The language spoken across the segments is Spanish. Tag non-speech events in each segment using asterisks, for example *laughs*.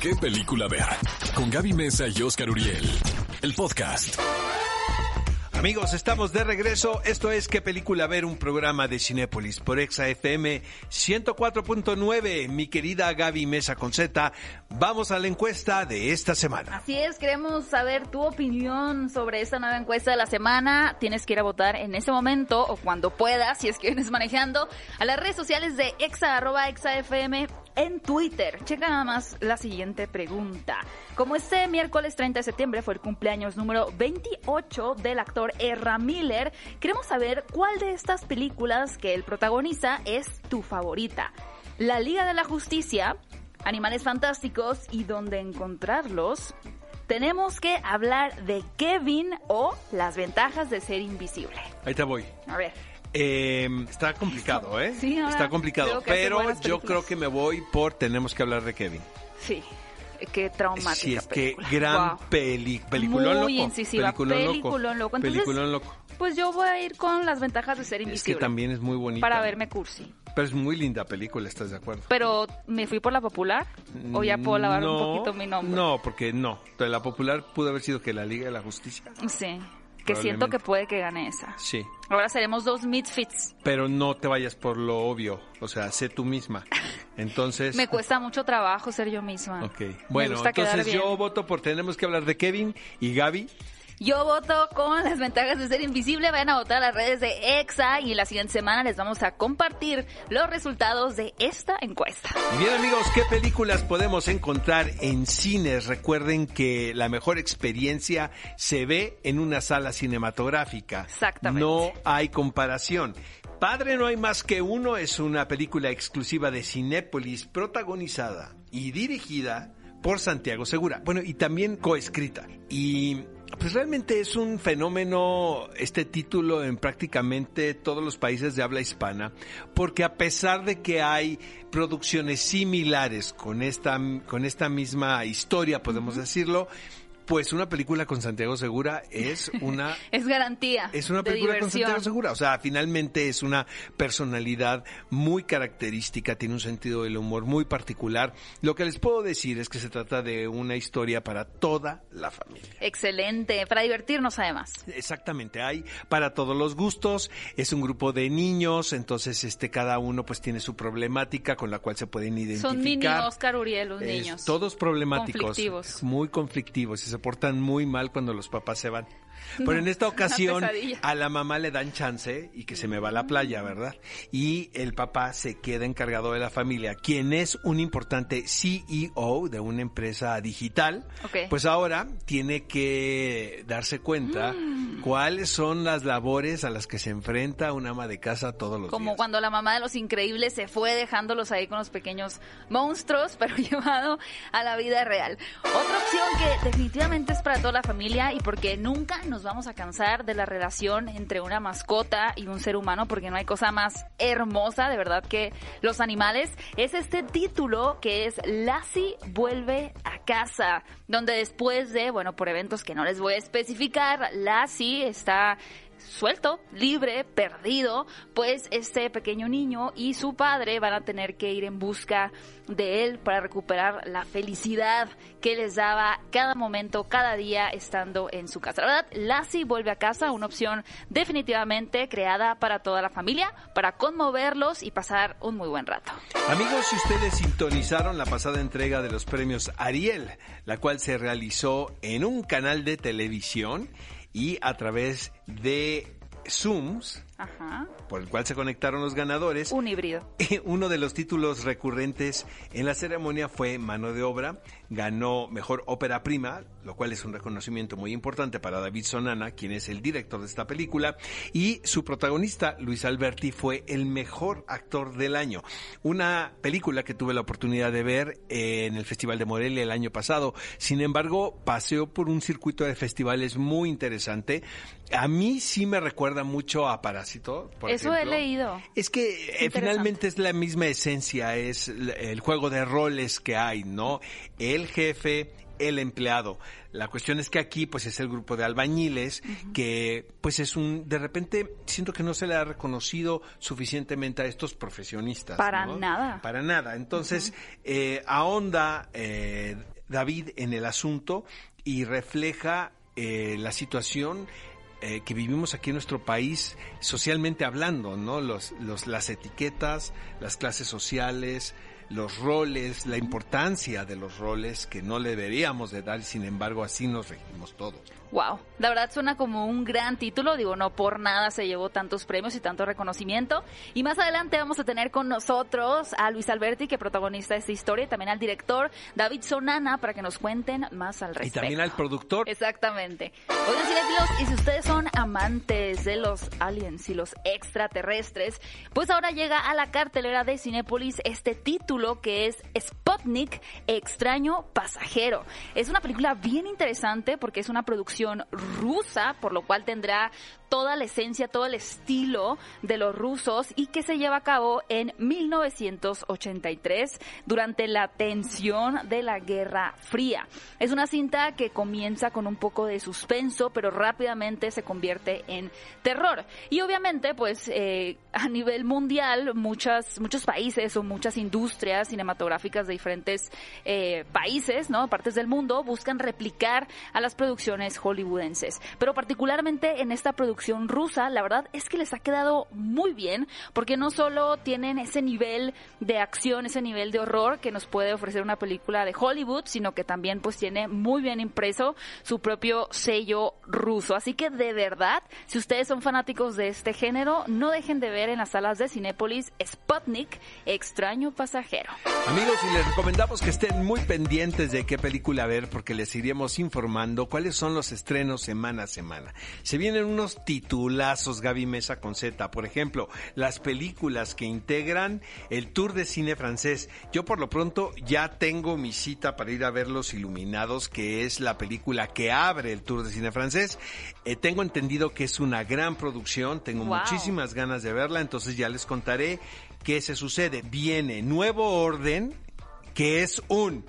qué película ver. Con Gaby Mesa y Oscar Uriel. El podcast. Amigos, estamos de regreso. Esto es ¿Qué película ver? Un programa de Cinépolis por Exa FM 104.9. Mi querida Gaby Mesa Conceta, vamos a la encuesta de esta semana. Así es, queremos saber tu opinión sobre esta nueva encuesta de la semana. Tienes que ir a votar en este momento o cuando puedas, si es que vienes manejando, a las redes sociales de Exa, arroba Exa FM en Twitter. Checa nada más la siguiente pregunta. Como este miércoles 30 de septiembre fue el cumpleaños número 28 del actor Erra Miller, queremos saber cuál de estas películas que él protagoniza es tu favorita. La Liga de la Justicia, Animales Fantásticos y dónde encontrarlos. Tenemos que hablar de Kevin o las ventajas de ser invisible. Ahí te voy. A ver. Eh, está complicado, ¿eh? Sí, ahora está complicado, pero yo creo que me voy por tenemos que hablar de Kevin. Sí. Qué traumática Sí, es que película. gran Wow. peli, peliculón Muy loco. incisiva, peliculón loco. Entonces, Peliculón loco. Pues yo voy a ir con las ventajas de ser Es invisible. que también es muy bonita. Para verme cursi. Pero es muy linda película, ¿estás de acuerdo? Pero, ¿me fui por la popular? ¿O ya puedo lavar un poquito mi nombre? No, porque no. La popular pudo haber sido que la Liga de la Justicia. Sí. Que siento que puede que gane esa. Sí. Ahora seremos dos misfits. Pero no te vayas por lo obvio. O sea, sé tú misma. *laughs* Entonces. Me cuesta mucho trabajo ser yo misma. Ok. Bueno, entonces yo voto por tenemos que hablar de Kevin y Gaby. Yo voto con las ventajas de ser invisible. Vayan a votar a las redes de EXA y la siguiente semana les vamos a compartir los resultados de esta encuesta. Y Bien amigos, ¿qué películas podemos encontrar en cines? Recuerden que la mejor experiencia se ve en una sala cinematográfica. Exactamente. No hay comparación. Padre no hay más que uno es una película exclusiva de Cinépolis protagonizada y dirigida por Santiago Segura. Bueno, y también coescrita. Y pues realmente es un fenómeno este título en prácticamente todos los países de habla hispana, porque a pesar de que hay producciones similares con esta, con esta misma historia, podemos decirlo, pues una película con Santiago Segura es una *laughs* Es garantía. es una de película con. Santiago Segura. O sea, finalmente es una personalidad muy característica, tiene un sentido del humor muy particular. Lo que les puedo decir es que se trata de una historia para toda la familia. Excelente. Para divertirnos además. Exactamente, hay para todos los gustos, es un grupo de niños, entonces este cada uno pues tiene su problemática con la cual se pueden identificar. Son mini Oscar Uriel, los Es niños. todos problemáticos, Conflictivos. muy conflictivos se portan muy mal cuando los papás se van. Pero en *laughs* esta ocasión a la mamá le dan chance y que se me va a la playa, ¿verdad? Y el papá se queda encargado de la familia, quien es un importante CEO de una empresa digital. Ok. Pues ahora tiene que darse cuenta Mm. cuáles son las labores a las que se enfrenta una ama de casa todos los Como días. cuando la mamá de los increíbles se fue dejándolos ahí con los pequeños monstruos, *laughs* pero llevado a la vida real. Otra opción que definitivamente es para toda la familia y porque nunca nos vamos a cansar de la relación entre una mascota y un ser humano, porque no hay cosa más hermosa, de verdad, que los animales, es este título que es Lassie vuelve a casa, donde después de, bueno, por eventos que no les voy a especificar, Lassie está suelto, libre, perdido, pues este pequeño niño y su padre van a tener que ir en busca de él para recuperar la felicidad que les daba cada momento, cada día estando en su casa. La verdad, Lassie vuelve a casa, una opción definitivamente creada para toda la familia, para conmoverlos y pasar un muy buen rato. Amigos, si ustedes sintonizaron la pasada entrega de los premios Ariel, la cual se realizó en un canal de televisión y a través de Zooms, Ajá. por el cual se conectaron los ganadores. Un híbrido. *laughs* Uno de los títulos recurrentes en la ceremonia fue Mano de Obra. Ganó Mejor Ópera Prima, lo cual es un reconocimiento muy importante para David Sonana, quien es el director de esta película. Y su protagonista, Luis Alberti, fue el mejor actor del año. Una película que tuve la oportunidad de ver en el Festival de Morelia el año pasado. Sin embargo, paseó por un circuito de festivales muy interesante. A mí sí me recuerda mucho a Para Parásito, por Eso he leído. Es que eh, finalmente es la misma esencia, es el juego de roles que hay, ¿no? El jefe, el empleado. La cuestión es que aquí pues es el grupo de albañiles que pues es un de repente siento que no se le ha reconocido suficientemente a estos profesionistas. Para ¿no? nada. Para nada. Entonces eh, ahonda eh, David en el asunto y refleja eh, la situación eh, que vivimos aquí en nuestro país socialmente hablando, ¿no? Los, los, las etiquetas, las clases sociales, los roles, la importancia de los roles que no le deberíamos de dar y sin embargo así nos regimos todos. Wow, la verdad suena como un gran título, digo, no por nada se llevó tantos premios y tanto reconocimiento. Y más adelante vamos a tener con nosotros a Luis Alberti, que protagoniza esta historia, y también al director David Sonana, para que nos cuenten más al Y respecto. también al productor. Exactamente. Oigan, cinéfilos, y si ustedes son amantes de los aliens y los extraterrestres, pues ahora llega a la cartelera de Cinépolis este título que es Sputnik, Extraño Pasajero. Es una película bien interesante porque es una producción rusa, por lo cual tendrá toda la esencia, todo el estilo de los rusos y que se lleva a cabo en 1983 durante la tensión de la Guerra Fría. Es una cinta que comienza con un poco de suspenso, pero rápidamente se convierte en terror. Y obviamente, pues eh, a nivel mundial, muchos países o muchas industrias cinematográficas de diferentes eh, países, ¿no? Partes del mundo, buscan replicar a las producciones hollywoodenses. Pero particularmente en esta producción rusa, la verdad es que les ha quedado muy bien, porque no solo tienen ese nivel de acción, ese nivel de horror que nos puede ofrecer una película de Hollywood, sino que también pues tiene muy bien impreso su propio sello ruso. Así que de verdad, si ustedes son fanáticos de este género, no dejen de ver en las salas de Cinépolis Sputnik, Extraño Pasajero. Amigos, y les recomendamos que estén muy pendientes de qué película ver porque les iremos informando cuáles son los estrenos semana a semana. Se vienen unos titulazos Gaby Mesa con Z, por ejemplo, las películas que integran el Tour de Cine francés. Yo por lo pronto ya tengo mi cita para ir a ver Los Iluminados, que es la película que abre el Tour de Cine francés. Eh, tengo entendido que es una gran producción, tengo Wow. muchísimas ganas de verla, entonces ya les contaré qué se sucede. Viene Nuevo Orden, que es un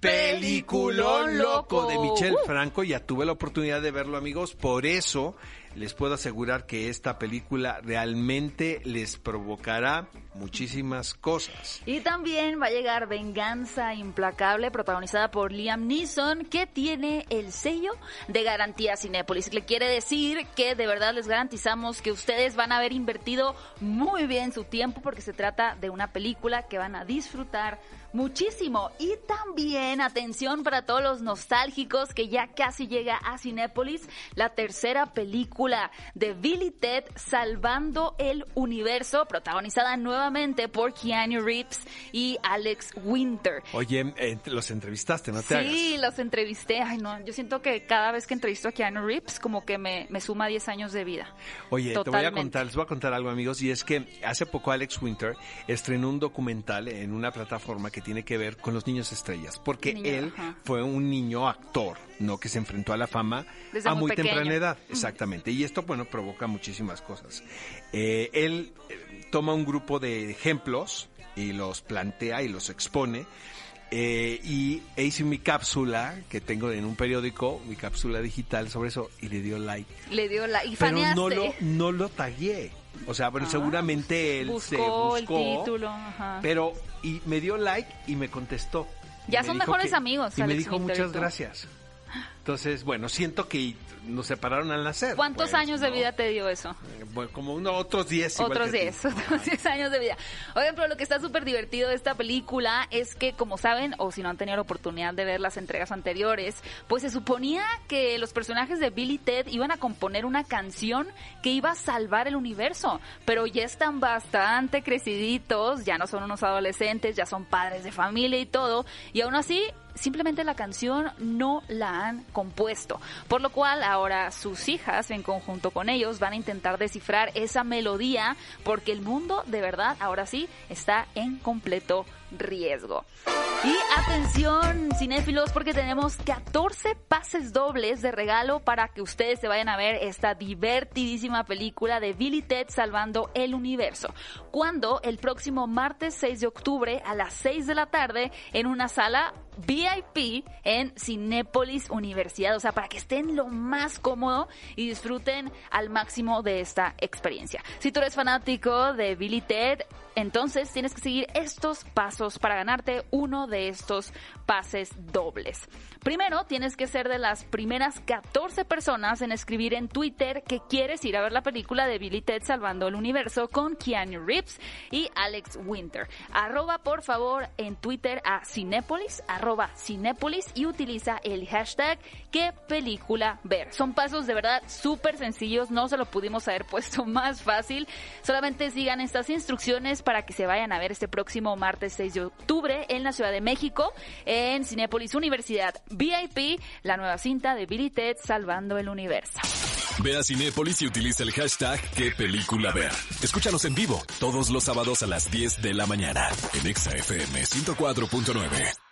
peliculón loco de Michel. Franco. Ya tuve la oportunidad de verlo, amigos. Por eso les puedo asegurar que esta película realmente les provocará muchísimas cosas. Y también va a llegar Venganza Implacable, protagonizada por Liam Neeson, que tiene el sello de garantía Cinépolis. Le quiere decir que de verdad les garantizamos que ustedes van a haber invertido muy bien su tiempo porque se trata de una película que van a disfrutar muchísimo. Y también, atención para todos los nostálgicos que ya casi llega a Cinépolis, la tercera película de Billy Ted Salvando el Universo, protagonizada nuevamente por Keanu Reeves y Alex Winter. Oye, eh, los entrevistaste, no te Sí, hagas. los entrevisté. Ay, no, yo siento que cada vez que entrevisto a Keanu Reeves, como que me, me suma 10 años de vida. Oye, te voy a Totalmente. contar, les voy a contar algo, amigos, y es que hace poco Alex Winter estrenó un documental en una plataforma que tiene que ver con los niños estrellas, porque Niño, él ajá. fue un niño actor, ¿no? Que se enfrentó a la fama Desde a muy temprana edad, exactamente. Y esto, bueno, provoca muchísimas cosas. Eh, él eh, toma un grupo de ejemplos y los plantea y los expone. eh, y e hice mi cápsula que tengo en un periódico, mi cápsula digital sobre eso, y le dio like. Le dio. Y Pero faneaste. no lo, no lo tagué. O sea, bueno, Ah, seguramente él se buscó, buscó. el título. ajá. Pero, y me dio like y me contestó. Ya me son mejores que- amigos, Y me dijo Winter muchas tú". gracias. Entonces, bueno, siento que nos separaron al nacer. ¿Cuántos pues, años de vida te dio eso? Eh, Bueno, como uno, otros 10. igual Otros que a ti. 10, *laughs* otros 10 años de vida. Oigan, pero lo que está súper divertido de esta película es que, como saben, o si no han tenido la oportunidad de ver las entregas anteriores, pues se suponía que los personajes de Billy Ted iban a componer una canción que iba a salvar el universo, pero ya están bastante creciditos, ya no son unos adolescentes, ya son padres de familia y todo, y aún así simplemente la canción no la han compuesto. Por lo cual ahora sus hijas, en conjunto con ellos, van a intentar descifrar esa melodía porque el mundo de verdad ahora sí está en completo riesgo. Y atención, cinéfilos, porque tenemos 14 pases dobles de regalo para que ustedes se vayan a ver esta divertidísima película de Billy Ted Salvando el Universo. Cuando el próximo martes 6 de octubre a las 6 de la tarde en una sala VIP en Cinépolis Universidad, o sea, para que estén lo más cómodo y disfruten al máximo de esta experiencia. Si tú eres fanático de Billy Ted, entonces tienes que seguir estos pasos para ganarte uno de estos pases dobles. Primero, tienes que ser de las primeras 14 personas en escribir en Twitter que quieres ir a ver la película de Billy Ted Salvando el Universo con Keanu Reeves y Alex Winter. Arroba por favor en Twitter a Cinépolis, arroba Cinépolis y utiliza el hashtag qué película ver. Son pasos de verdad súper sencillos, no se lo pudimos haber *laughs* puesto más fácil. Solamente sigan estas instrucciones para que se vayan a ver este próximo martes 6 de octubre en la Ciudad de México en Cinépolis Universidad VIP, la nueva cinta de Billy Ted Salvando el Universo. Ve a Cinépolis y utiliza el hashtag qué película ver. Escúchanos en vivo todos los sábados a las 10 de la mañana en ExaFM 104.9.